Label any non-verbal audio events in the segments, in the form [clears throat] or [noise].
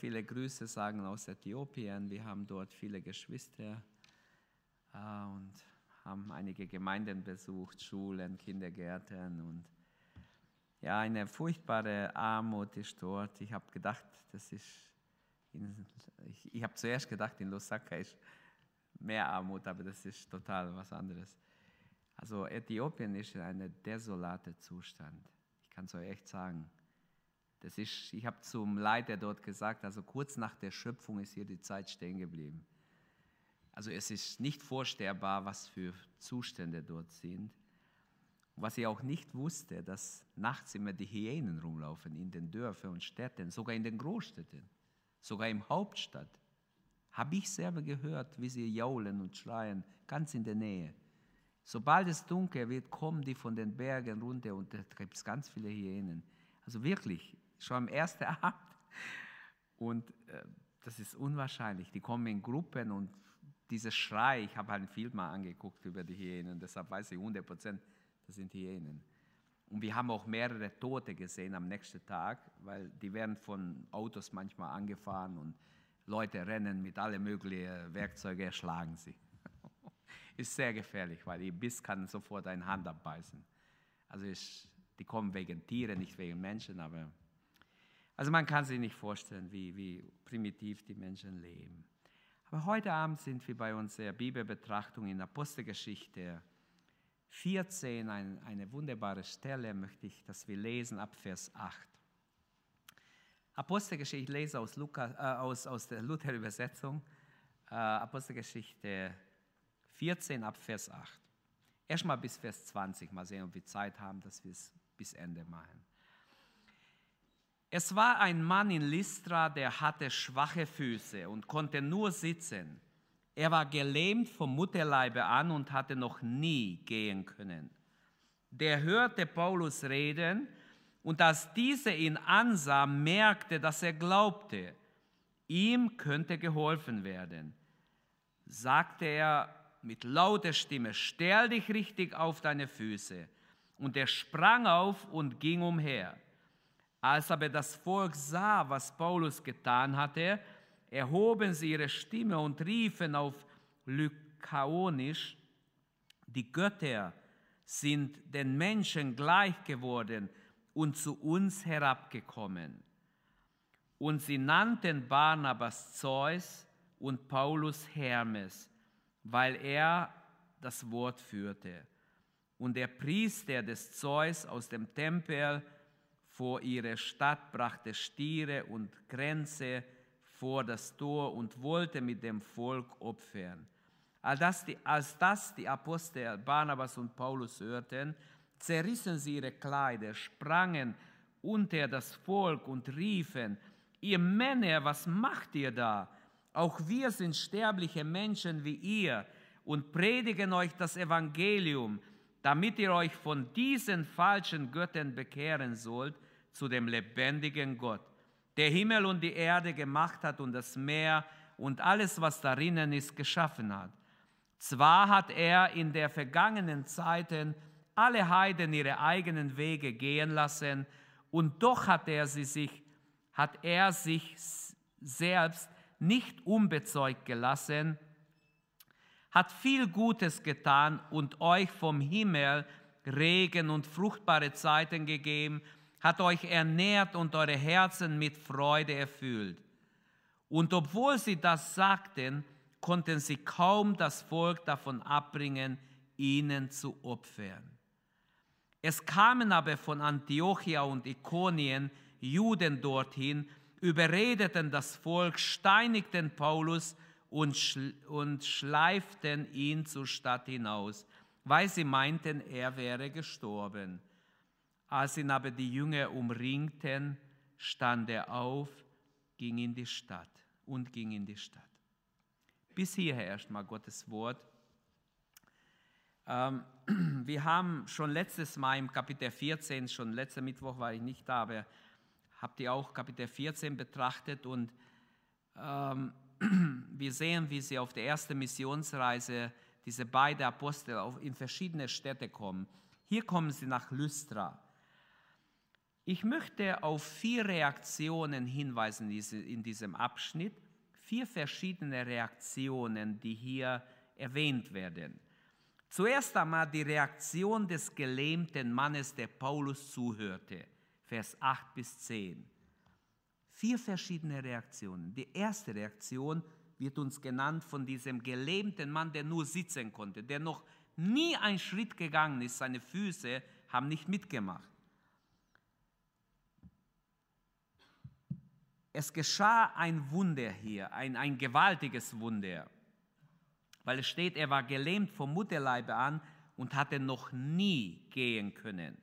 viele Grüße sagen aus Äthiopien. Wir haben dort viele Geschwister äh, und haben einige Gemeinden besucht, Schulen, Kindergärten und ja, eine furchtbare Armut ist dort. Ich habe gedacht, das ist, in, ich, ich habe zuerst gedacht, in Lusaka ist mehr Armut, aber das ist total was anderes. Also Äthiopien ist in einem desolaten Zustand. Ich kann es euch echt sagen. Das ist, ich habe zum Leiter dort gesagt, also kurz nach der Schöpfung ist hier die Zeit stehen geblieben. Also es ist nicht vorstellbar, was für Zustände dort sind. was ich auch nicht wusste, dass nachts immer die Hyänen rumlaufen in den Dörfern und Städten, sogar in den Großstädten, sogar im Hauptstadt. Habe ich selber gehört, wie sie jaulen und schreien, ganz in der Nähe. Sobald es dunkel wird, kommen die von den Bergen runter und da gibt es ganz viele Hyänen. Also wirklich, schon am ersten [laughs] Abend. Und äh, das ist unwahrscheinlich. Die kommen in Gruppen und dieser Schrei, ich habe halt einen Film mal angeguckt über die Hyänen, deshalb weiß ich 100 Prozent, das sind Hyänen. Und wir haben auch mehrere Tote gesehen am nächsten Tag, weil die werden von Autos manchmal angefahren und Leute rennen mit allen möglichen Werkzeugen, erschlagen sie [laughs] ist sehr gefährlich, weil ihr Biss kann sofort eine Hand abbeißen. Also ich, die kommen wegen Tiere, nicht wegen Menschen, aber also man kann sich nicht vorstellen, wie, wie primitiv die Menschen leben. Aber heute Abend sind wir bei unserer Bibelbetrachtung in Apostelgeschichte 14, ein, eine wunderbare Stelle möchte ich, dass wir lesen ab Vers 8. Apostelgeschichte, ich lese aus, Lukas, äh, aus, aus der Luther-Übersetzung, äh, Apostelgeschichte 14 ab Vers 8. Erstmal bis Vers 20, mal sehen, ob wir Zeit haben, dass wir es bis Ende machen. Es war ein Mann in Lystra, der hatte schwache Füße und konnte nur sitzen. Er war gelähmt vom Mutterleibe an und hatte noch nie gehen können. Der hörte Paulus reden und als dieser ihn ansah, merkte, dass er glaubte, ihm könnte geholfen werden. Sagte er, mit lauter Stimme, stell dich richtig auf deine Füße. Und er sprang auf und ging umher. Als aber das Volk sah, was Paulus getan hatte, erhoben sie ihre Stimme und riefen auf Lykaonisch, die Götter sind den Menschen gleich geworden und zu uns herabgekommen. Und sie nannten Barnabas Zeus und Paulus Hermes weil er das Wort führte. Und der Priester des Zeus aus dem Tempel vor ihre Stadt brachte Stiere und Kränze vor das Tor und wollte mit dem Volk opfern. Als das, die, als das die Apostel Barnabas und Paulus hörten, zerrissen sie ihre Kleider, sprangen unter das Volk und riefen, ihr Männer, was macht ihr da? Auch wir sind sterbliche Menschen wie ihr und predigen euch das Evangelium, damit ihr euch von diesen falschen Göttern bekehren sollt zu dem lebendigen Gott, der Himmel und die Erde gemacht hat und das Meer und alles, was darinnen ist, geschaffen hat. Zwar hat er in der vergangenen Zeiten alle Heiden ihre eigenen Wege gehen lassen, und doch hat er, sie sich, hat er sich selbst nicht unbezeugt gelassen, hat viel Gutes getan und euch vom Himmel Regen und fruchtbare Zeiten gegeben, hat euch ernährt und eure Herzen mit Freude erfüllt. Und obwohl sie das sagten, konnten sie kaum das Volk davon abbringen, ihnen zu opfern. Es kamen aber von Antiochia und Ikonien Juden dorthin, überredeten das Volk, steinigten Paulus und, schl und schleiften ihn zur Stadt hinaus, weil sie meinten, er wäre gestorben. Als ihn aber die Jünger umringten, stand er auf, ging in die Stadt und ging in die Stadt. Bis hierher erstmal Gottes Wort. Ähm, [clears throat] wir haben schon letztes Mal im Kapitel 14, schon letzten Mittwoch war ich nicht da, aber habt ihr auch Kapitel 14 betrachtet und ähm, wir sehen, wie sie auf der ersten Missionsreise, diese beiden Apostel, in verschiedene Städte kommen. Hier kommen sie nach Lystra. Ich möchte auf vier Reaktionen hinweisen in diesem Abschnitt, vier verschiedene Reaktionen, die hier erwähnt werden. Zuerst einmal die Reaktion des gelähmten Mannes, der Paulus zuhörte, Vers 8 bis 10. Vier verschiedene Reaktionen. Die erste Reaktion wird uns genannt von diesem gelähmten Mann, der nur sitzen konnte, der noch nie einen Schritt gegangen ist. Seine Füße haben nicht mitgemacht. Es geschah ein Wunder hier, ein, ein gewaltiges Wunder, weil es steht, er war gelähmt vom Mutterleibe an und hatte noch nie gehen können.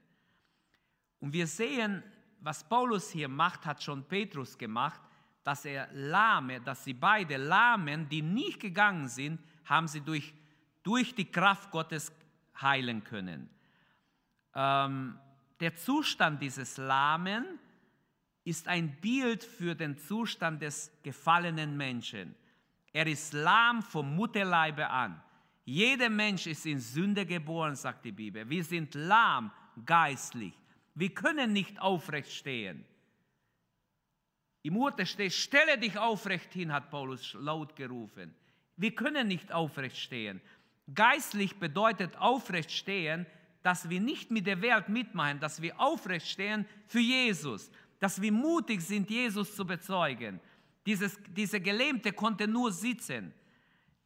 Und wir sehen, was Paulus hier macht, hat schon Petrus gemacht, dass er Lahme, dass sie beide Lahmen, die nicht gegangen sind, haben sie durch, durch die Kraft Gottes heilen können. Ähm, der Zustand dieses Lahmen ist ein Bild für den Zustand des gefallenen Menschen. Er ist lahm vom Mutterleibe an. Jeder Mensch ist in Sünde geboren, sagt die Bibel. Wir sind lahm geistlich. Wir können nicht aufrecht stehen. Im Urteil steht, stelle dich aufrecht hin, hat Paulus laut gerufen. Wir können nicht aufrecht stehen. Geistlich bedeutet aufrecht stehen, dass wir nicht mit der Welt mitmachen, dass wir aufrecht stehen für Jesus, dass wir mutig sind, Jesus zu bezeugen. Dieses, dieser Gelähmte konnte nur sitzen.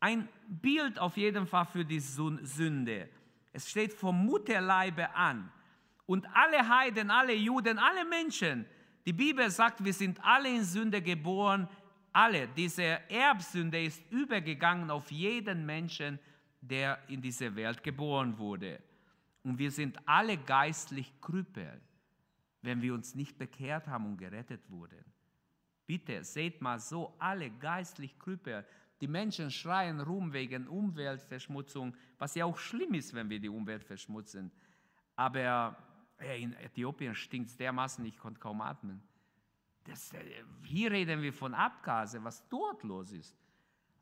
Ein Bild auf jeden Fall für die Sünde. Es steht vom Mutterleibe an. Und alle Heiden, alle Juden, alle Menschen, die Bibel sagt, wir sind alle in Sünde geboren, alle. Diese Erbsünde ist übergegangen auf jeden Menschen, der in diese Welt geboren wurde. Und wir sind alle geistlich Krüppel, wenn wir uns nicht bekehrt haben und gerettet wurden. Bitte seht mal so, alle geistlich Krüppel. Die Menschen schreien rum wegen Umweltverschmutzung, was ja auch schlimm ist, wenn wir die Umwelt verschmutzen. Aber in Äthiopien stinkt es dermaßen, ich konnte kaum atmen. Das, äh, hier reden wir von Abgase, was dort los ist.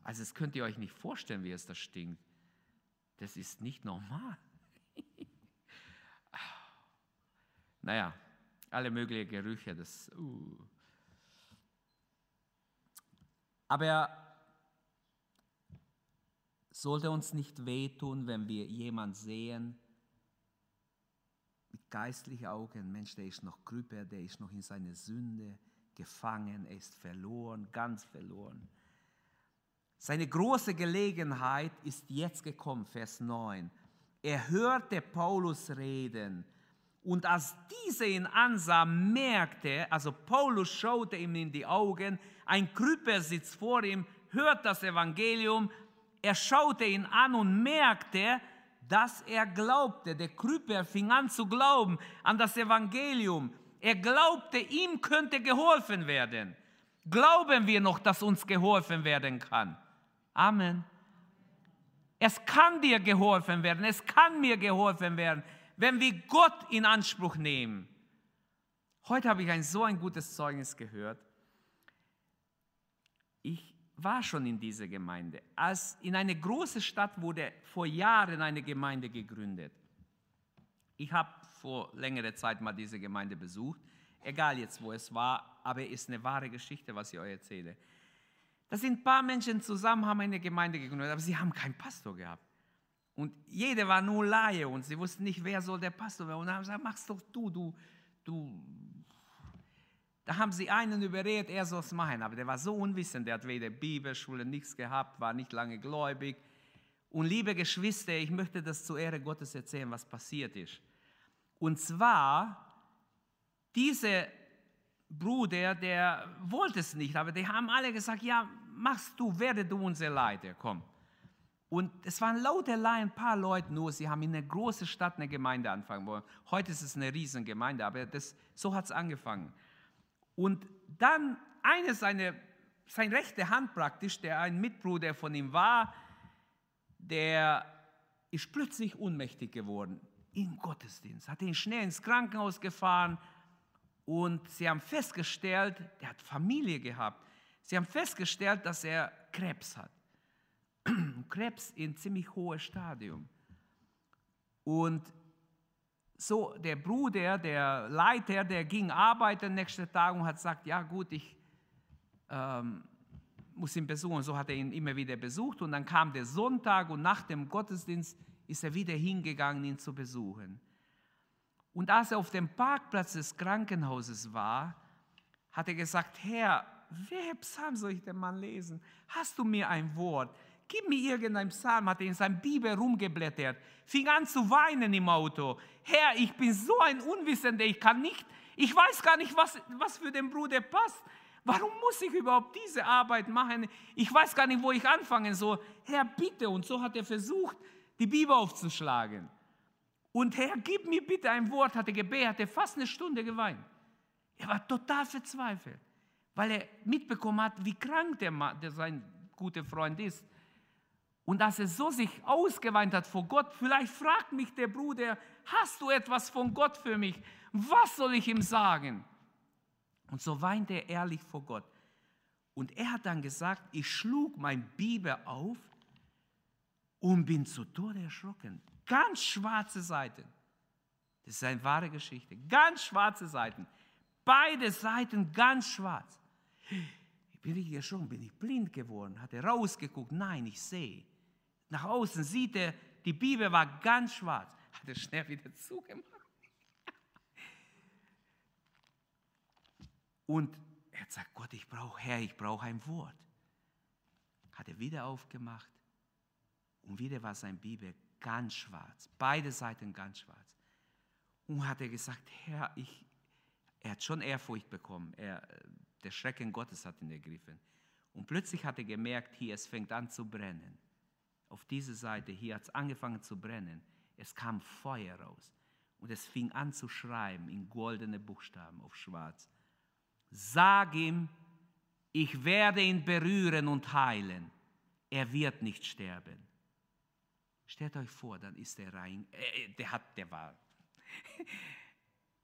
Also das könnt ihr euch nicht vorstellen, wie es da stinkt. Das ist nicht normal. [laughs] naja, alle möglichen Gerüche, das... Uh. Aber sollte uns nicht wehtun, wenn wir jemanden sehen, mit geistlichen Augen, Mensch, der ist noch Krüpper, der ist noch in seiner Sünde gefangen, er ist verloren, ganz verloren. Seine große Gelegenheit ist jetzt gekommen, Vers 9. Er hörte Paulus reden und als dieser ihn ansah, merkte, also Paulus schaute ihm in die Augen, ein Krüpper sitzt vor ihm, hört das Evangelium, er schaute ihn an und merkte, dass er glaubte. Der Krüpper fing an zu glauben an das Evangelium. Er glaubte, ihm könnte geholfen werden. Glauben wir noch, dass uns geholfen werden kann? Amen. Es kann dir geholfen werden, es kann mir geholfen werden, wenn wir Gott in Anspruch nehmen. Heute habe ich ein so ein gutes Zeugnis gehört. Ich war schon in dieser Gemeinde. Als in eine große Stadt wurde vor Jahren eine Gemeinde gegründet. Ich habe vor längerer Zeit mal diese Gemeinde besucht. Egal jetzt, wo es war, aber es ist eine wahre Geschichte, was ich euch erzähle. Da sind ein paar Menschen zusammen, haben eine Gemeinde gegründet, aber sie haben keinen Pastor gehabt. Und jeder war nur Laie und sie wussten nicht, wer soll der Pastor werden. Und haben gesagt, mach's doch du, du, du da haben sie einen überredet, er soll es machen, aber der war so unwissend, der hat weder Bibelschule, nichts gehabt, war nicht lange gläubig. Und liebe Geschwister, ich möchte das zur Ehre Gottes erzählen, was passiert ist. Und zwar, dieser Bruder, der wollte es nicht, aber die haben alle gesagt, ja, machst du, werde du unser Leiter, komm. Und es waren lauterlei ein paar Leute nur, sie haben in einer großen Stadt eine Gemeinde anfangen wollen. Heute ist es eine Riesengemeinde, aber das, so hat es angefangen. Und dann eine seine, seine rechte Hand praktisch, der ein Mitbruder von ihm war, der ist plötzlich ohnmächtig geworden im Gottesdienst, hat ihn schnell ins Krankenhaus gefahren und sie haben festgestellt, er hat Familie gehabt, sie haben festgestellt, dass er Krebs hat. [clears throat] Krebs in ziemlich hohem Stadium. Und so der Bruder, der Leiter, der ging arbeiten nächsten Tag und hat gesagt, ja gut, ich ähm, muss ihn besuchen. So hat er ihn immer wieder besucht und dann kam der Sonntag und nach dem Gottesdienst ist er wieder hingegangen, ihn zu besuchen. Und als er auf dem Parkplatz des Krankenhauses war, hat er gesagt, Herr, wer Psalm soll ich denn mal lesen? Hast du mir ein Wort? Gib mir irgendein Psalm, hat er in seinem Bibel rumgeblättert, fing an zu weinen im Auto. Herr, ich bin so ein Unwissender, ich kann nicht, ich weiß gar nicht, was, was für den Bruder passt. Warum muss ich überhaupt diese Arbeit machen? Ich weiß gar nicht, wo ich anfangen soll. Herr, bitte. Und so hat er versucht, die Bibel aufzuschlagen. Und Herr, gib mir bitte ein Wort, hat er gebetet, hat er fast eine Stunde geweint. Er war total verzweifelt, weil er mitbekommen hat, wie krank der, Mann, der sein guter Freund ist. Und dass er so sich ausgeweint hat vor Gott, vielleicht fragt mich der Bruder, hast du etwas von Gott für mich? Was soll ich ihm sagen? Und so weinte er ehrlich vor Gott. Und er hat dann gesagt, ich schlug mein Bibel auf und bin zu Tode erschrocken. Ganz schwarze Seiten. Das ist eine wahre Geschichte. Ganz schwarze Seiten. Beide Seiten ganz schwarz. Ich bin richtig erschrocken, bin ich blind geworden, hat er rausgeguckt. Nein, ich sehe nach außen sieht er, die Bibel war ganz schwarz. Hat er schnell wieder [laughs] zugemacht. Und er gesagt, Gott, ich brauche, Herr, ich brauche ein Wort. Hat er wieder aufgemacht und wieder war sein Bibel ganz schwarz, beide Seiten ganz schwarz. Und hat er gesagt, Herr, ich, er hat schon Ehrfurcht bekommen, er, der Schrecken Gottes hat ihn ergriffen. Und plötzlich hat er gemerkt, hier, es fängt an zu brennen auf diese Seite, hier hat es angefangen zu brennen. Es kam Feuer raus. Und es fing an zu schreiben in goldene Buchstaben auf schwarz. Sag ihm, ich werde ihn berühren und heilen. Er wird nicht sterben. Stellt euch vor, dann ist er rein. Äh, der hat, der war. [laughs]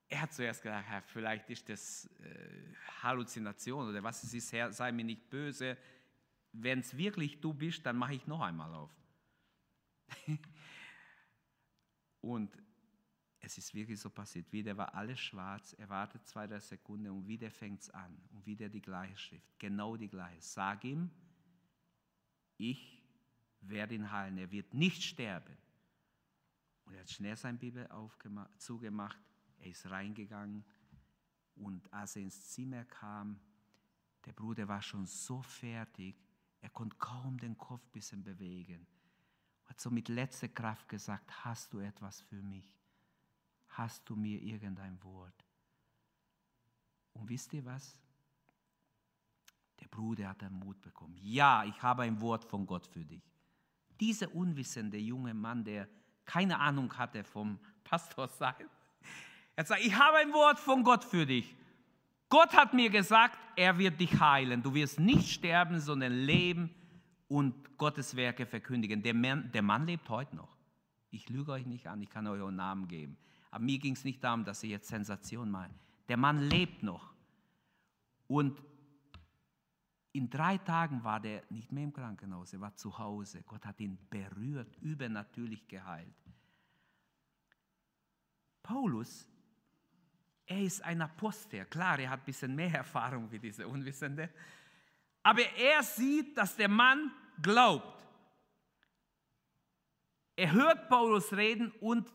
er hat zuerst gedacht, vielleicht ist das äh, Halluzination oder was es ist. Herr, sei mir nicht böse wenn es wirklich du bist, dann mache ich noch einmal auf. [laughs] und es ist wirklich so passiert. Wieder war alles schwarz, er wartet zwei, drei Sekunden und wieder fängt es an. Und wieder die gleiche Schrift, genau die gleiche. Sag ihm, ich werde ihn heilen, er wird nicht sterben. Und er hat schnell sein Bibel zugemacht, er ist reingegangen und als er ins Zimmer kam, der Bruder war schon so fertig, er konnte kaum den Kopf ein bisschen bewegen. Hat so mit letzter Kraft gesagt, hast du etwas für mich? Hast du mir irgendein Wort? Und wisst ihr was? Der Bruder hat den Mut bekommen. Ja, ich habe ein Wort von Gott für dich. Dieser unwissende junge Mann, der keine Ahnung hatte vom [laughs] Pastor sein, er sagt, ich habe ein Wort von Gott für dich. Gott hat mir gesagt, er wird dich heilen. Du wirst nicht sterben, sondern leben und Gottes Werke verkündigen. Der Mann, der Mann lebt heute noch. Ich lüge euch nicht an, ich kann euch einen Namen geben. Aber mir ging es nicht darum, dass ich jetzt Sensation mache. Der Mann lebt noch. Und in drei Tagen war der nicht mehr im Krankenhaus, er war zu Hause. Gott hat ihn berührt, übernatürlich geheilt. Paulus er ist ein Apostel. Klar, er hat ein bisschen mehr Erfahrung wie diese Unwissende. Aber er sieht, dass der Mann glaubt. Er hört Paulus reden und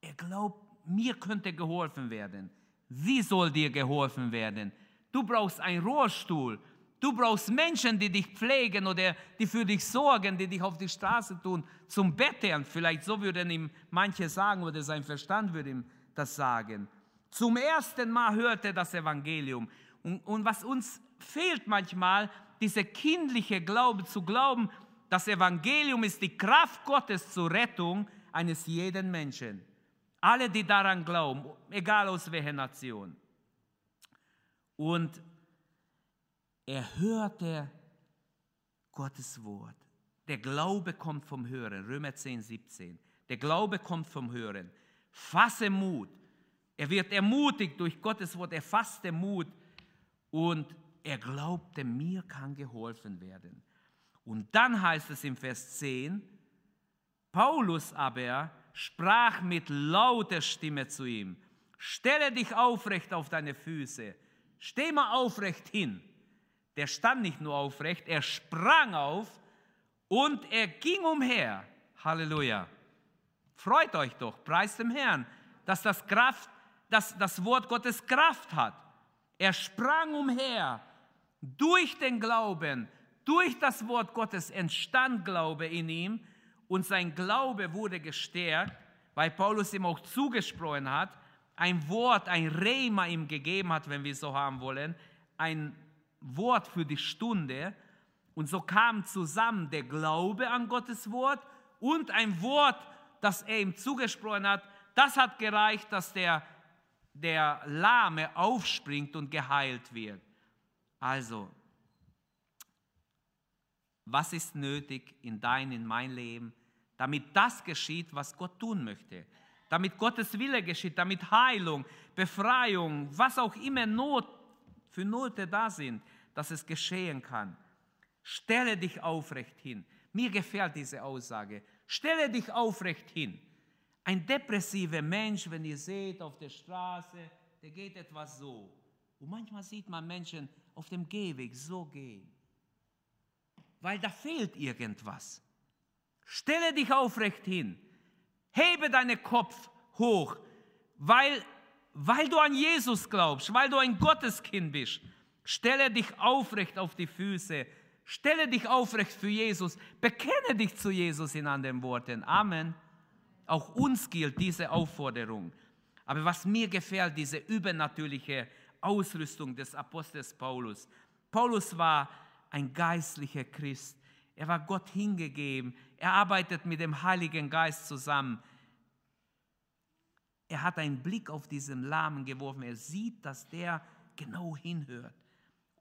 er glaubt, mir könnte geholfen werden. Wie soll dir geholfen werden? Du brauchst einen Rohrstuhl. Du brauchst Menschen, die dich pflegen oder die für dich sorgen, die dich auf die Straße tun, zum Betteln. Vielleicht so würden ihm manche sagen oder sein Verstand würde ihm das sagen. Zum ersten Mal hört er das Evangelium. Und, und was uns fehlt manchmal, dieser kindliche Glaube zu glauben, das Evangelium ist die Kraft Gottes zur Rettung eines jeden Menschen. Alle, die daran glauben, egal aus welcher Nation. Und er hörte Gottes Wort. Der Glaube kommt vom Hören. Römer 10, 17. Der Glaube kommt vom Hören. Fasse Mut. Er wird ermutigt durch Gottes Wort, er fasste Mut und er glaubte, mir kann geholfen werden. Und dann heißt es im Vers 10, Paulus aber sprach mit lauter Stimme zu ihm, stelle dich aufrecht auf deine Füße, steh mal aufrecht hin. Der stand nicht nur aufrecht, er sprang auf und er ging umher. Halleluja. Freut euch doch, preist dem Herrn, dass das, Kraft, dass das Wort Gottes Kraft hat. Er sprang umher. Durch den Glauben, durch das Wort Gottes entstand Glaube in ihm und sein Glaube wurde gestärkt, weil Paulus ihm auch zugesprochen hat, ein Wort, ein Rema ihm gegeben hat, wenn wir so haben wollen, ein Wort für die Stunde. Und so kam zusammen der Glaube an Gottes Wort und ein Wort, das er ihm zugesprochen hat. Das hat gereicht, dass der, der Lahme aufspringt und geheilt wird. Also, was ist nötig in dein, in mein Leben, damit das geschieht, was Gott tun möchte? Damit Gottes Wille geschieht, damit Heilung, Befreiung, was auch immer Not für Note da sind, dass es geschehen kann. Stelle dich aufrecht hin. Mir gefällt diese Aussage. Stelle dich aufrecht hin. Ein depressiver Mensch, wenn ihr seht auf der Straße, der geht etwas so. Und manchmal sieht man Menschen auf dem Gehweg so gehen weil da fehlt irgendwas. Stelle dich aufrecht hin, hebe deinen Kopf hoch, weil, weil du an Jesus glaubst, weil du ein Gotteskind bist. Stelle dich aufrecht auf die Füße, stelle dich aufrecht für Jesus, bekenne dich zu Jesus in anderen Worten. Amen. Auch uns gilt diese Aufforderung. Aber was mir gefällt, diese übernatürliche Ausrüstung des Apostels Paulus. Paulus war ein geistlicher Christ. Er war Gott hingegeben. Er arbeitet mit dem Heiligen Geist zusammen. Er hat einen Blick auf diesen Lahmen geworfen. Er sieht, dass der genau hinhört.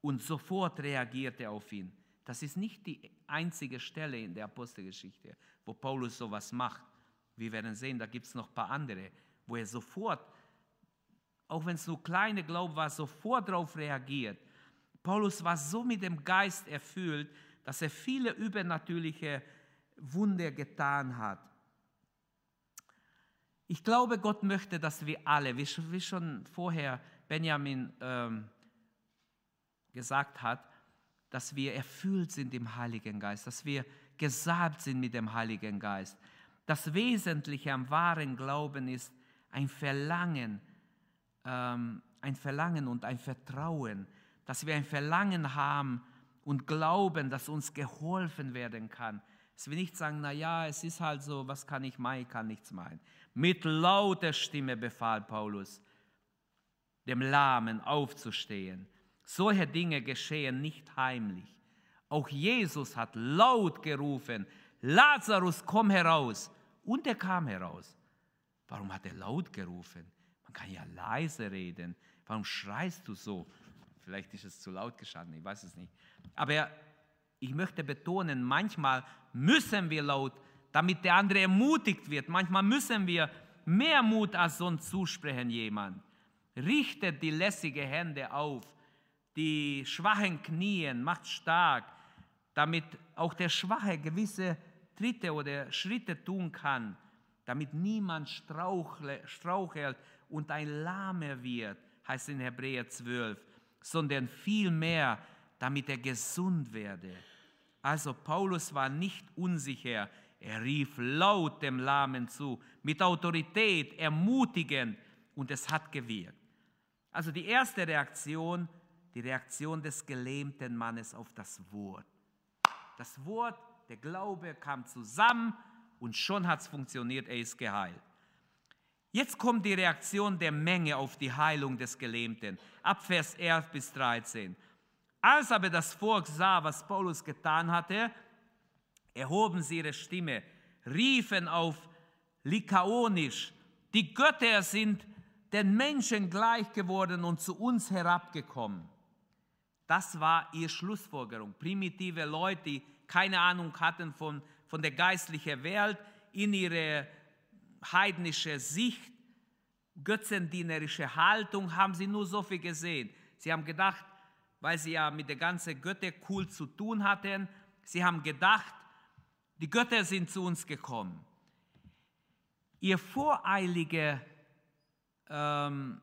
Und sofort reagiert er auf ihn. Das ist nicht die einzige Stelle in der Apostelgeschichte, wo Paulus sowas macht. Wir werden sehen, da gibt es noch ein paar andere, wo er sofort, auch wenn es nur kleine Glaube war, sofort darauf reagiert. Paulus war so mit dem Geist erfüllt, dass er viele übernatürliche Wunder getan hat. Ich glaube, Gott möchte, dass wir alle, wie schon vorher Benjamin ähm, gesagt hat, dass wir erfüllt sind im Heiligen Geist, dass wir gesalbt sind mit dem Heiligen Geist. Das Wesentliche am wahren Glauben ist ein Verlangen, ähm, ein Verlangen und ein Vertrauen, dass wir ein Verlangen haben und glauben, dass uns geholfen werden kann. Dass wir nicht sagen, na ja, es ist halt so, was kann ich machen, ich kann nichts machen. Mit lauter Stimme befahl Paulus, dem Lahmen aufzustehen. Solche Dinge geschehen nicht heimlich. Auch Jesus hat laut gerufen, Lazarus, komm heraus. Und er kam heraus. Warum hat er laut gerufen? Man kann ja leise reden. Warum schreist du so? Vielleicht ist es zu laut gestanden, ich weiß es nicht. Aber ich möchte betonen, manchmal müssen wir laut, damit der andere ermutigt wird. Manchmal müssen wir mehr Mut als sonst zusprechen jemand. Richtet die lässige Hände auf, die schwachen Knien, macht stark, damit auch der Schwache gewisse Tritte oder Schritte tun kann, damit niemand strauchelt und ein Lahmer wird, heißt in Hebräer 12 sondern vielmehr, damit er gesund werde. Also Paulus war nicht unsicher, er rief laut dem Lahmen zu, mit Autorität, ermutigend und es hat gewirkt. Also die erste Reaktion, die Reaktion des gelähmten Mannes auf das Wort. Das Wort, der Glaube kam zusammen und schon hat es funktioniert, er ist geheilt. Jetzt kommt die Reaktion der Menge auf die Heilung des Gelähmten. Ab Vers 11 bis 13. Als aber das Volk sah, was Paulus getan hatte, erhoben sie ihre Stimme, riefen auf Likaonisch, die Götter sind den Menschen gleich geworden und zu uns herabgekommen. Das war ihre Schlussfolgerung. Primitive Leute, die keine Ahnung hatten von, von der geistlichen Welt, in ihre heidnische Sicht, götzendienerische Haltung, haben sie nur so viel gesehen. Sie haben gedacht, weil sie ja mit der ganzen Götterkult zu tun hatten, sie haben gedacht, die Götter sind zu uns gekommen. Ihr voreilige ähm,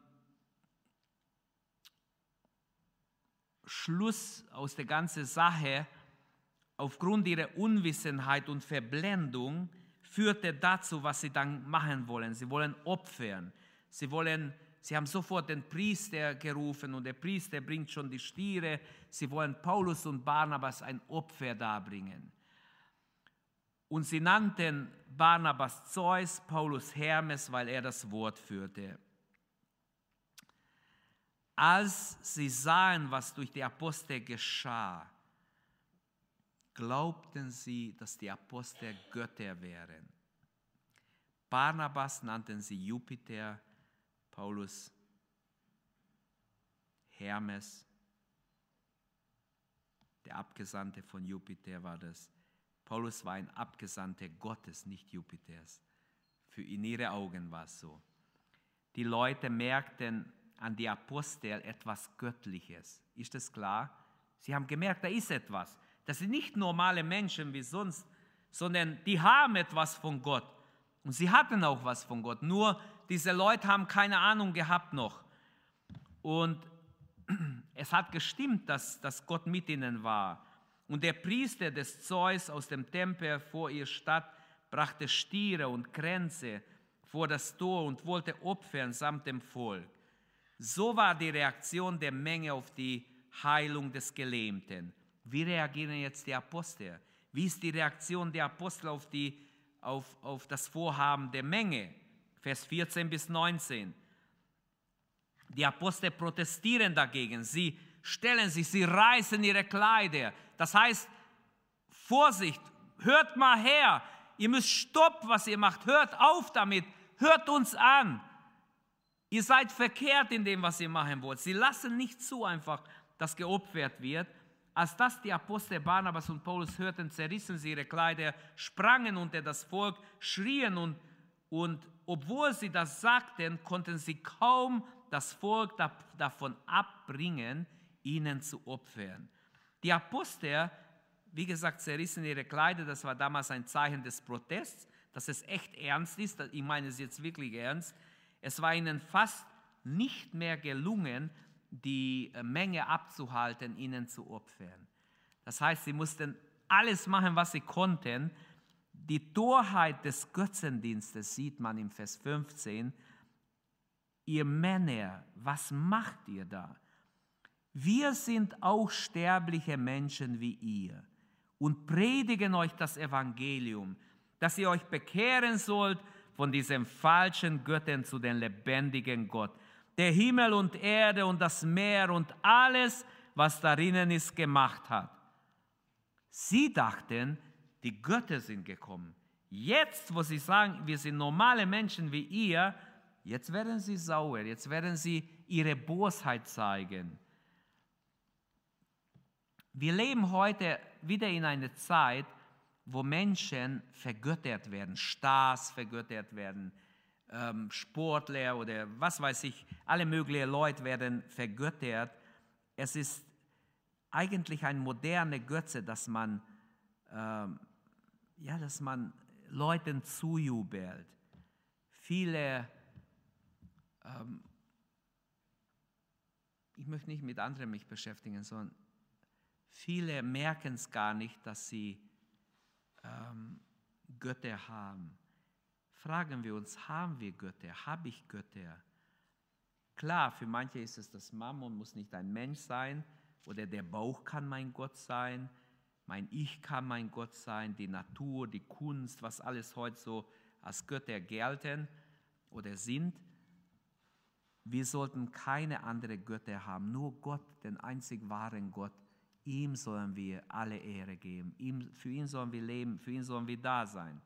Schluss aus der ganzen Sache aufgrund ihrer Unwissenheit und Verblendung führte dazu, was sie dann machen wollen. Sie wollen opfern. Sie wollen, sie haben sofort den Priester gerufen und der Priester bringt schon die Stiere. Sie wollen Paulus und Barnabas ein Opfer darbringen. Und sie nannten Barnabas Zeus, Paulus Hermes, weil er das Wort führte. Als sie sahen, was durch die Apostel geschah, glaubten sie, dass die Apostel Götter wären. Barnabas nannten sie Jupiter, Paulus Hermes, der Abgesandte von Jupiter war das. Paulus war ein Abgesandter Gottes, nicht Jupiters. Für in ihre Augen war es so. Die Leute merkten an die Apostel etwas Göttliches. Ist das klar? Sie haben gemerkt, da ist etwas. Das sind nicht normale Menschen wie sonst, sondern die haben etwas von Gott. Und sie hatten auch was von Gott. Nur diese Leute haben keine Ahnung gehabt noch. Und [clears throat] es hat gestimmt, dass, dass Gott mit ihnen war. Und der Priester des Zeus aus dem Tempel vor ihr Stadt brachte Stiere und Kränze vor das Tor und wollte opfern samt dem Volk. So war die Reaktion der Menge auf die Heilung des Gelähmten. Wie reagieren jetzt die Apostel? Wie ist die Reaktion der Apostel auf, die, auf, auf das Vorhaben der Menge? Vers 14 bis 19. Die Apostel protestieren dagegen. Sie stellen sich, sie reißen ihre Kleider. Das heißt, Vorsicht, hört mal her. Ihr müsst stoppen, was ihr macht. Hört auf damit. Hört uns an. Ihr seid verkehrt in dem, was ihr machen wollt. Sie lassen nicht zu einfach, dass geopfert wird. Als das die Apostel Barnabas und Paulus hörten, zerrissen sie ihre Kleider, sprangen unter das Volk, schrien und, und obwohl sie das sagten, konnten sie kaum das Volk davon abbringen, ihnen zu opfern. Die Apostel, wie gesagt, zerrissen ihre Kleider, das war damals ein Zeichen des Protests, dass es echt ernst ist, ich meine es jetzt wirklich ernst. Es war ihnen fast nicht mehr gelungen, die äh, Menge abzuhalten, ihnen zu opfern. Das heißt, sie mussten alles machen, was sie konnten. Die Torheit des Götzendienstes sieht man im Vers 15. Ihr Männer, was macht ihr da? Wir sind auch sterbliche Menschen wie ihr und predigen euch das Evangelium, dass ihr euch bekehren sollt von diesen falschen Göttern zu den lebendigen Gott der Himmel und Erde und das Meer und alles, was darinnen ist, gemacht hat. Sie dachten, die Götter sind gekommen. Jetzt, wo sie sagen, wir sind normale Menschen wie ihr, jetzt werden sie sauer, jetzt werden sie ihre Bosheit zeigen. Wir leben heute wieder in einer Zeit, wo Menschen vergöttert werden, Stars vergöttert werden, ähm, Sportler oder was weiß ich, alle möglichen Leute werden vergöttert. Es ist eigentlich ein moderne Götze, dass man, ähm, ja, dass man Leuten zujubelt. Viele, ähm, ich möchte nicht mit anderen mich beschäftigen, sondern viele merken es gar nicht, dass sie ähm, Götter haben fragen wir uns, haben wir Götter? Habe ich Götter? Klar, für manche ist es das Mammon, muss nicht ein Mensch sein oder der Bauch kann mein Gott sein, mein Ich kann mein Gott sein, die Natur, die Kunst, was alles heute so als Götter gelten oder sind. Wir sollten keine andere Götter haben, nur Gott, den einzig wahren Gott. Ihm sollen wir alle Ehre geben, ihm, für ihn sollen wir leben, für ihn sollen wir da sein.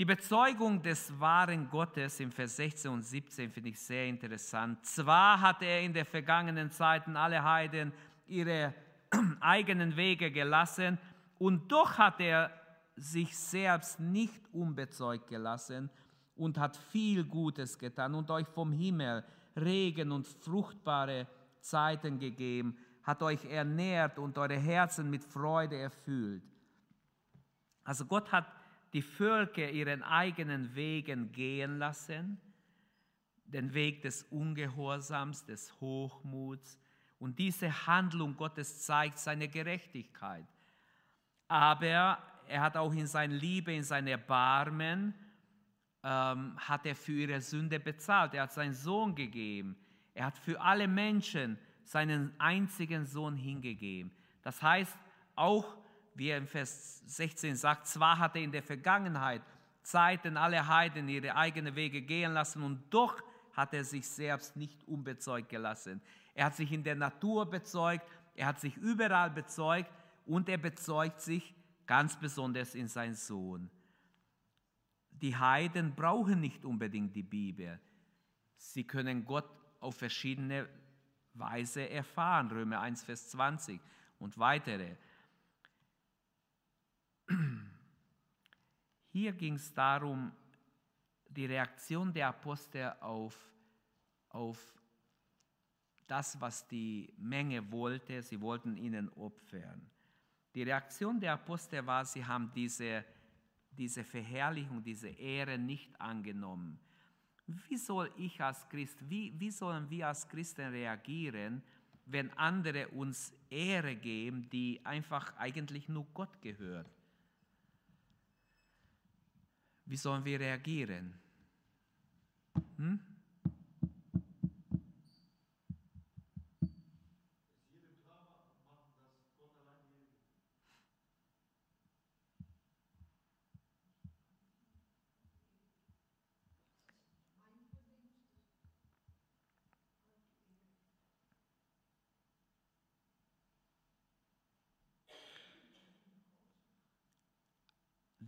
Die Bezeugung des wahren Gottes im Vers 16 und 17 finde ich sehr interessant. Zwar hat er in den vergangenen Zeiten alle Heiden ihre [clears throat] eigenen Wege gelassen und doch hat er sich selbst nicht unbezeugt gelassen und hat viel Gutes getan und euch vom Himmel Regen und fruchtbare Zeiten gegeben, hat euch ernährt und eure Herzen mit Freude erfüllt. Also Gott hat die Völker ihren eigenen Wegen gehen lassen, den Weg des Ungehorsams, des Hochmuts. Und diese Handlung Gottes zeigt seine Gerechtigkeit. Aber er hat auch in seiner Liebe, in seinem Erbarmen, ähm, hat er für ihre Sünde bezahlt. Er hat seinen Sohn gegeben. Er hat für alle Menschen seinen einzigen Sohn hingegeben. Das heißt, auch wie er im Vers 16 sagt, zwar hat er in der Vergangenheit Zeiten alle Heiden ihre eigenen Wege gehen lassen und doch hat er sich selbst nicht unbezeugt gelassen. Er hat sich in der Natur bezeugt, er hat sich überall bezeugt und er bezeugt sich ganz besonders in seinen Sohn. Die Heiden brauchen nicht unbedingt die Bibel. Sie können Gott auf verschiedene Weise erfahren. Römer 1, Vers 20 und weitere. Hier ging es darum, die Reaktion der Apostel auf, auf das, was die Menge wollte. Sie wollten ihnen opfern. Die Reaktion der Apostel war, sie haben diese, diese Verherrlichung, diese Ehre nicht angenommen. Wie soll ich als Christ, wie, wie sollen wir als Christen reagieren, wenn andere uns Ehre geben, die einfach eigentlich nur Gott gehört? Wie sollen wir reagieren? Hm?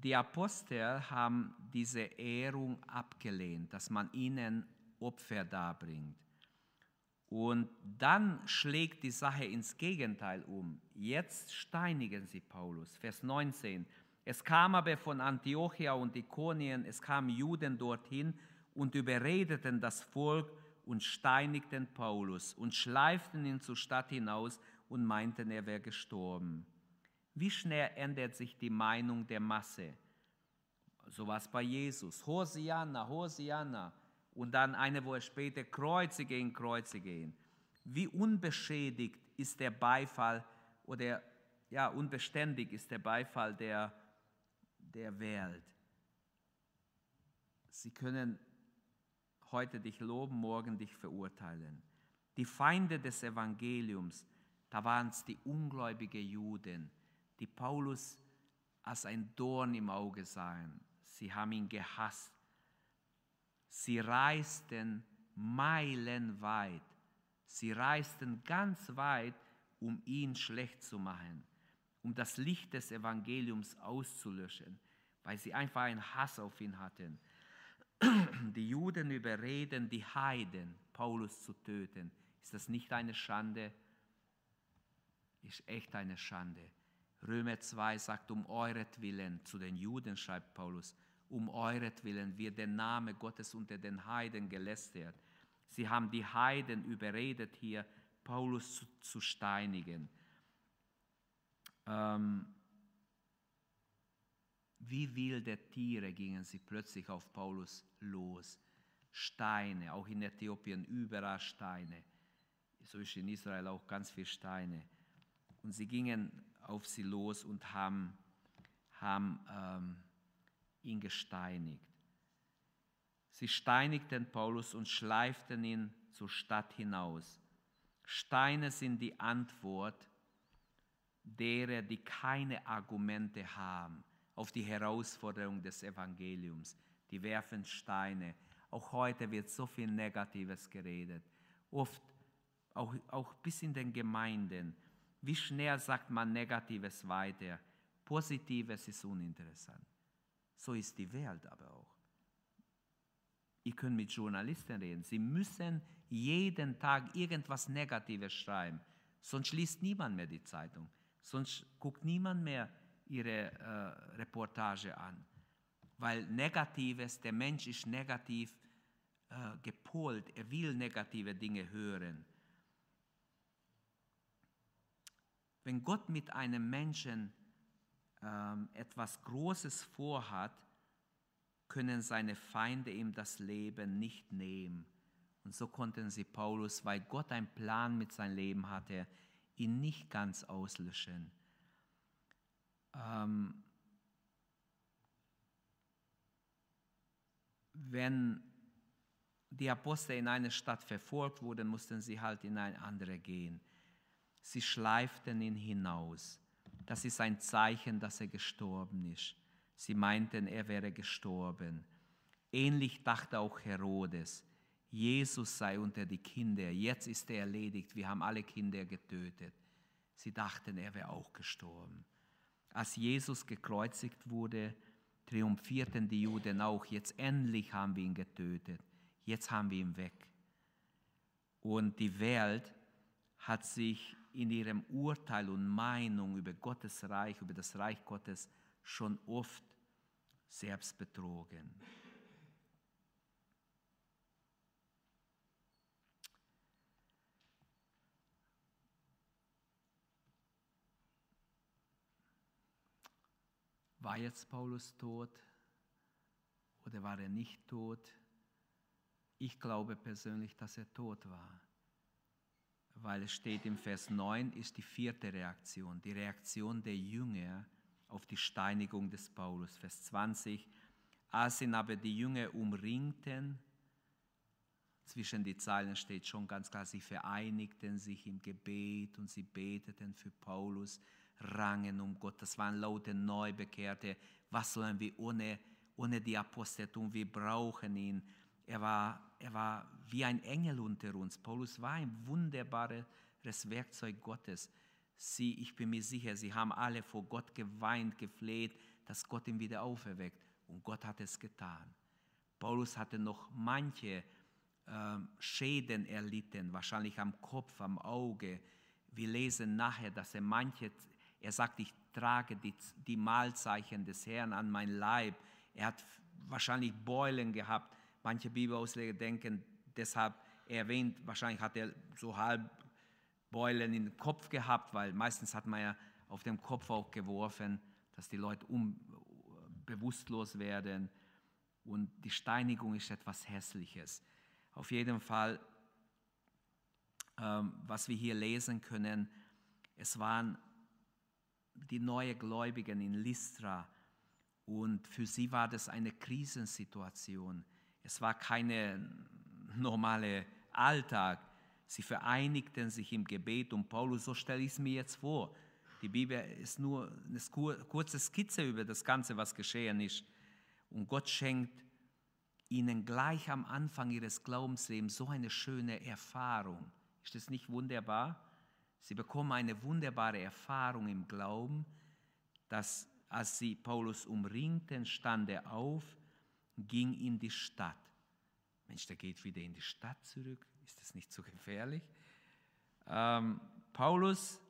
Die Apostel haben diese Ehrung abgelehnt, dass man ihnen Opfer darbringt. Und dann schlägt die Sache ins Gegenteil um. Jetzt steinigen sie Paulus. Vers 19. Es kam aber von Antiochia und Ikonien, es kamen Juden dorthin und überredeten das Volk und steinigten Paulus und schleiften ihn zur Stadt hinaus und meinten, er wäre gestorben. Wie schnell ändert sich die Meinung der Masse? So war es bei Jesus. Hosianna, Hosianna. Und dann eine Woche später Kreuze gehen, Kreuze gehen. Wie unbeschädigt ist der Beifall oder ja, unbeständig ist der Beifall der, der Welt. Sie können heute dich loben, morgen dich verurteilen. Die Feinde des Evangeliums, da waren es die ungläubigen Juden, die Paulus als ein Dorn im Auge sahen. Sie haben ihn gehasst. Sie reisten meilenweit. Sie reisten ganz weit, um ihn schlecht zu machen, um das Licht des Evangeliums auszulöschen, weil sie einfach einen Hass auf ihn hatten. [clears throat] Die Juden überreden die Heiden, Paulus zu töten. Ist das nicht eine Schande? Ist echt eine Schande. Römer 2 sagt, um euretwillen, zu den Juden schreibt Paulus, um euretwillen wird der Name Gottes unter den Heiden gelästert. Sie haben die Heiden überredet, hier Paulus zu, zu steinigen. Ähm, wie wilde Tiere gingen sie plötzlich auf Paulus los. Steine, auch in Äthiopien überall Steine. So ist in Israel auch ganz viele Steine. Und sie gingen auf sie los und haben, haben ähm, ihn gesteinigt. Sie steinigten Paulus und schleiften ihn zur Stadt hinaus. Steine sind die Antwort derer, die keine Argumente haben auf die Herausforderung des Evangeliums. Die werfen Steine. Auch heute wird so viel Negatives geredet. Oft auch, auch bis in den Gemeinden. Wie schnell sagt man Negatives weiter? Positives ist uninteressant. So ist die Welt aber auch. Ihr könnt mit Journalisten reden. Sie müssen jeden Tag irgendwas Negatives schreiben. Sonst liest niemand mehr die Zeitung. Sonst guckt niemand mehr ihre äh, Reportage an. Weil Negatives, der Mensch ist negativ äh, gepolt. Er will negative Dinge hören. Wenn Gott mit einem Menschen ähm, etwas Großes vorhat, können seine Feinde ihm das Leben nicht nehmen. Und so konnten sie Paulus, weil Gott einen Plan mit seinem Leben hatte, ihn nicht ganz auslöschen. Ähm, wenn die Apostel in eine Stadt verfolgt wurden, mussten sie halt in eine andere gehen. Sie schleiften ihn hinaus. Das ist ein Zeichen, dass er gestorben ist. Sie meinten, er wäre gestorben. Ähnlich dachte auch Herodes. Jesus sei unter die Kinder. Jetzt ist er erledigt. Wir haben alle Kinder getötet. Sie dachten, er wäre auch gestorben. Als Jesus gekreuzigt wurde, triumphierten die Juden auch. Jetzt endlich haben wir ihn getötet. Jetzt haben wir ihn weg. Und die Welt hat sich in ihrem Urteil und Meinung über Gottes Reich, über das Reich Gottes schon oft selbst betrogen. War jetzt Paulus tot oder war er nicht tot? Ich glaube persönlich, dass er tot war, weil es steht im Vers 9, ist die vierte Reaktion, die Reaktion der Jünger auf die Steinigung des Paulus. Vers 20, als ihn aber die Jünger umringten, zwischen die Zeilen steht schon ganz klar, sie vereinigten sich im Gebet und sie beteten für Paulus, rangen um Gott. Das waren laute Neubekehrte. Was sollen wir ohne, ohne die Apostel tun? Wir brauchen ihn. Er war, er war wie ein Engel unter uns. Paulus war ein wunderbares Werkzeug Gottes. Sie, ich bin mir sicher, sie haben alle vor Gott geweint, gefleht, dass Gott ihn wieder auferweckt. Und Gott hat es getan. Paulus hatte noch manche äh, Schäden erlitten, wahrscheinlich am Kopf, am Auge. Wir lesen nachher, dass er manche er sagt, ich trage die, die Mahlzeichen des Herrn an mein Leib. Er hat wahrscheinlich Beulen gehabt. Manche Bibelausleger denken, deshalb erwähnt, wahrscheinlich hat er so halb Beulen den Kopf gehabt, weil meistens hat man ja auf dem Kopf auch geworfen, dass die Leute um, bewusstlos werden. Und die Steinigung ist etwas Hässliches. Auf jeden Fall, ähm, was wir hier lesen können, es waren die neuen Gläubigen in Lystra und für sie war das eine Krisensituation. Es war keine normale Alltag. Sie vereinigten sich im Gebet und Paulus, so stelle ich es mir jetzt vor. Die Bibel ist nur eine kurze Skizze über das Ganze, was geschehen ist. Und Gott schenkt ihnen gleich am Anfang ihres Glaubenslebens so eine schöne Erfahrung. Ist das nicht wunderbar? Sie bekommen eine wunderbare Erfahrung im Glauben, dass als sie Paulus umringten, stand er auf, ging in die Stadt. Mensch, der geht wieder in die Stadt zurück. Ist das nicht so gefährlich? Ähm, Paulus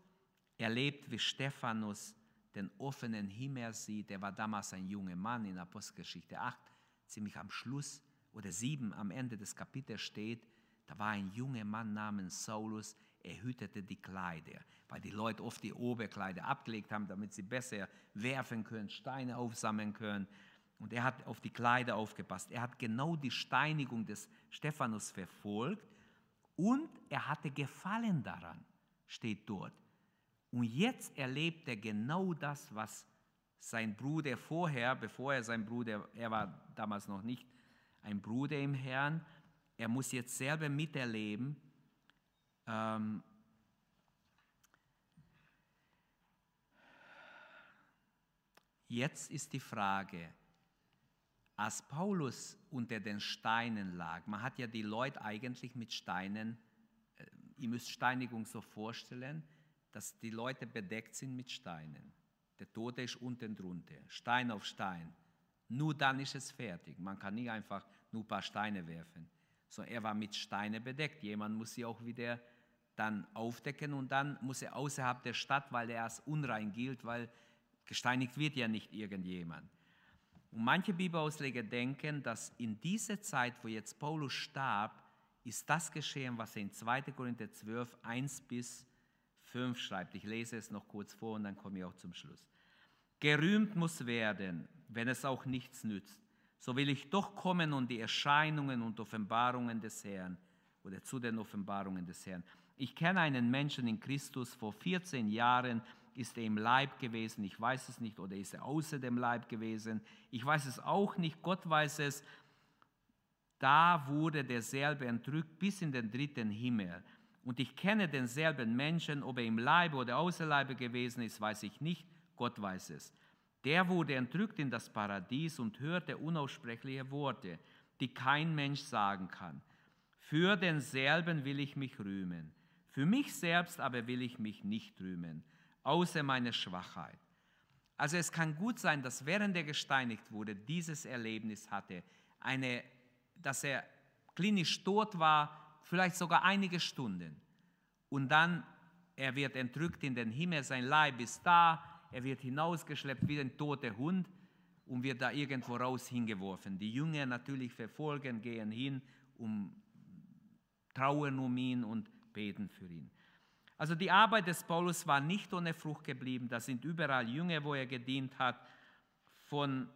erlebt, wie Stephanus den offenen Himmel sieht. Er war damals ein junger Mann in Apostelgeschichte 8, ziemlich am Schluss oder 7 am Ende des Kapitels steht, da war ein junger Mann namens Saulus, er hütete die Kleider, weil die Leute oft die Oberkleider abgelegt haben, damit sie besser werfen können, Steine aufsammeln können. Und er hat auf die Kleider aufgepasst. Er hat genau die Steinigung des Stephanus verfolgt und er hatte Gefallen daran, steht dort. Und jetzt erlebt er genau das, was sein Bruder vorher, bevor er sein Bruder, er war damals noch nicht ein Bruder im Herrn, er muss jetzt selber miterleben, ähm, jetzt ist die Frage, als Paulus unter den Steinen lag, man hat ja die Leute eigentlich mit Steinen, äh, ihr müsst Steinigung so vorstellen, dass die Leute bedeckt sind mit Steinen. Der Tote ist unten drunter, Stein auf Stein. Nur dann ist es fertig. Man kann nicht einfach nur ein paar Steine werfen. So, er war mit Steinen bedeckt. Jemand muss sie auch wieder dann aufdecken und dann muss er außerhalb der Stadt, weil er als unrein gilt, weil gesteinigt wird ja nicht irgendjemand. Und manche Bibelausleger denken, dass in dieser Zeit, wo jetzt Paulus starb, ist das geschehen, was er in 2. Korinther 12, 1 bis 5 schreibt. Ich lese es noch kurz vor und dann komme ich auch zum Schluss. gerühmt muss werden, wenn es auch nichts nützt. So will ich doch kommen und die Erscheinungen und Offenbarungen des Herrn oder zu den Offenbarungen des Herrn. Ich kenne einen Menschen in Christus, vor 14 Jahren ist er im Leib gewesen, ich weiß es nicht, oder ist er außer dem Leib gewesen, ich weiß es auch nicht, Gott weiß es. Da wurde derselbe entrückt bis in den dritten Himmel. Und ich kenne denselben Menschen, ob er im Leibe oder außer Leibe gewesen ist, weiß ich nicht, Gott weiß es. Der wurde entrückt in das Paradies und hörte unaussprechliche Worte, die kein Mensch sagen kann. Für denselben will ich mich rühmen. Für mich selbst aber will ich mich nicht rühmen, außer meine Schwachheit. Also es kann gut sein, dass während er gesteinigt wurde, dieses Erlebnis hatte, eine, dass er klinisch tot war, vielleicht sogar einige Stunden. Und dann, er wird entrückt in den Himmel, sein Leib ist da, er wird hinausgeschleppt wie ein toter Hund und wird da irgendwo raus hingeworfen. Die Jünger natürlich verfolgen, gehen hin, um, trauern um ihn und beten für ihn. Also die Arbeit des Paulus war nicht ohne Frucht geblieben. Da sind überall Jünger, wo er gedient hat. Von,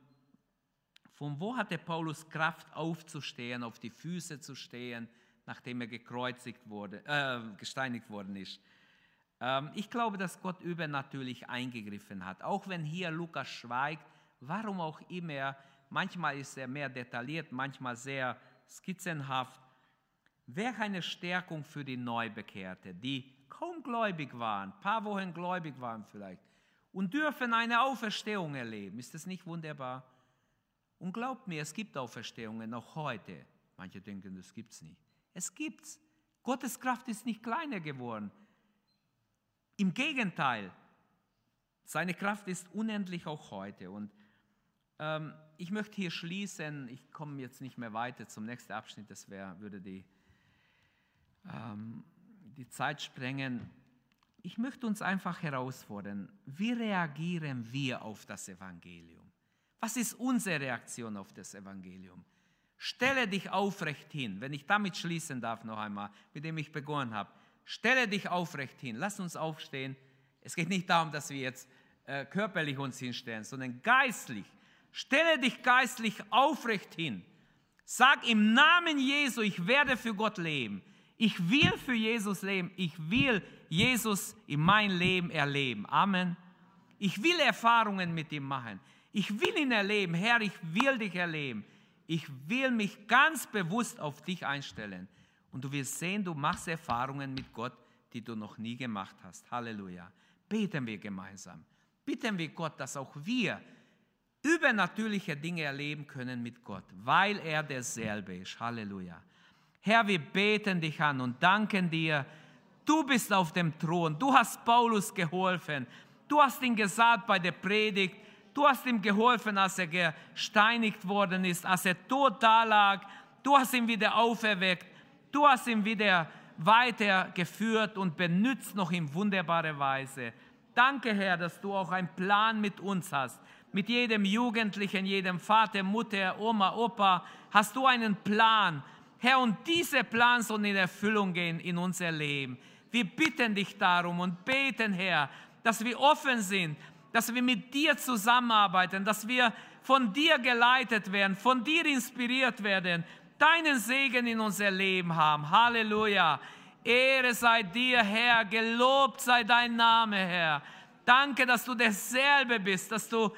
von wo hatte Paulus Kraft aufzustehen, auf die Füße zu stehen, nachdem er gekreuzigt wurde, äh, gesteinigt worden ist? Ähm, ich glaube, dass Gott übernatürlich eingegriffen hat. Auch wenn hier Lukas schweigt, warum auch immer, manchmal ist er mehr detailliert, manchmal sehr skizzenhaft, wäre eine Stärkung für die Neubekehrte, die kaum gläubig waren, ein paar Wochen gläubig waren vielleicht und dürfen eine Auferstehung erleben. Ist das nicht wunderbar? Und glaubt mir, es gibt Auferstehungen auch heute. Manche denken, das gibt es nicht. Es gibt's. Gottes Kraft ist nicht kleiner geworden. Im Gegenteil, seine Kraft ist unendlich auch heute. Und ähm, ich möchte hier schließen. Ich komme jetzt nicht mehr weiter zum nächsten Abschnitt. Das wär, würde die, ähm, die Zeit sprengen. Ich möchte uns einfach herausfordern, wie reagieren wir auf das Evangelium? Was ist unsere Reaktion auf das Evangelium? Stelle dich aufrecht hin, wenn ich damit schließen darf noch einmal, mit dem ich begonnen habe. Stelle dich aufrecht hin. Lass uns aufstehen. Es geht nicht darum, dass wir jetzt äh, körperlich uns hinstellen, sondern geistlich. Stelle dich geistlich aufrecht hin. Sag im Namen Jesu, ich werde für Gott leben. Ich will für Jesus leben. Ich will Jesus in mein Leben erleben. Amen. Ich will Erfahrungen mit ihm machen. Ich will ihn erleben. Herr, ich will dich erleben. Ich will mich ganz bewusst auf dich einstellen. Und du wirst sehen, du machst Erfahrungen mit Gott, die du noch nie gemacht hast. Halleluja. Beten wir gemeinsam. Bitten wir Gott, dass auch wir übernatürliche Dinge erleben können mit Gott, weil er derselbe ist. Halleluja. Herr, wir beten dich an und danken dir. Du bist auf dem Thron. Du hast Paulus geholfen. Du hast ihn gesagt bei der Predigt. Du hast ihm geholfen, als er gesteinigt worden ist, als er tot dalag. Du hast ihn wieder auferweckt. Du hast ihn wieder weitergeführt und benützt noch in wunderbare Weise. Danke, Herr, dass du auch einen Plan mit uns hast. Mit jedem Jugendlichen, jedem Vater, Mutter, Oma, Opa hast du einen Plan. Herr, und dieser Plan soll in Erfüllung gehen in unser Leben. Wir bitten dich darum und beten, Herr, dass wir offen sind, dass wir mit dir zusammenarbeiten, dass wir von dir geleitet werden, von dir inspiriert werden, deinen Segen in unser Leben haben. Halleluja. Ehre sei dir, Herr. Gelobt sei dein Name, Herr. Danke, dass du derselbe bist, dass du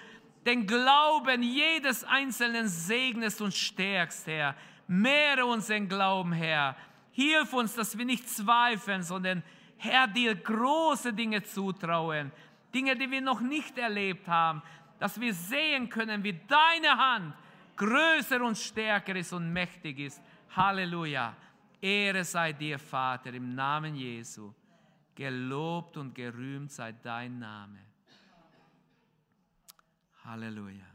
den Glauben jedes Einzelnen segnest und stärkst, Herr. Mehre unseren Glauben, Herr. Hilf uns, dass wir nicht zweifeln, sondern, Herr, dir große Dinge zutrauen. Dinge, die wir noch nicht erlebt haben. Dass wir sehen können, wie deine Hand größer und stärker ist und mächtig ist. Halleluja. Ehre sei dir, Vater, im Namen Jesu. Gelobt und gerühmt sei dein Name. Halleluja.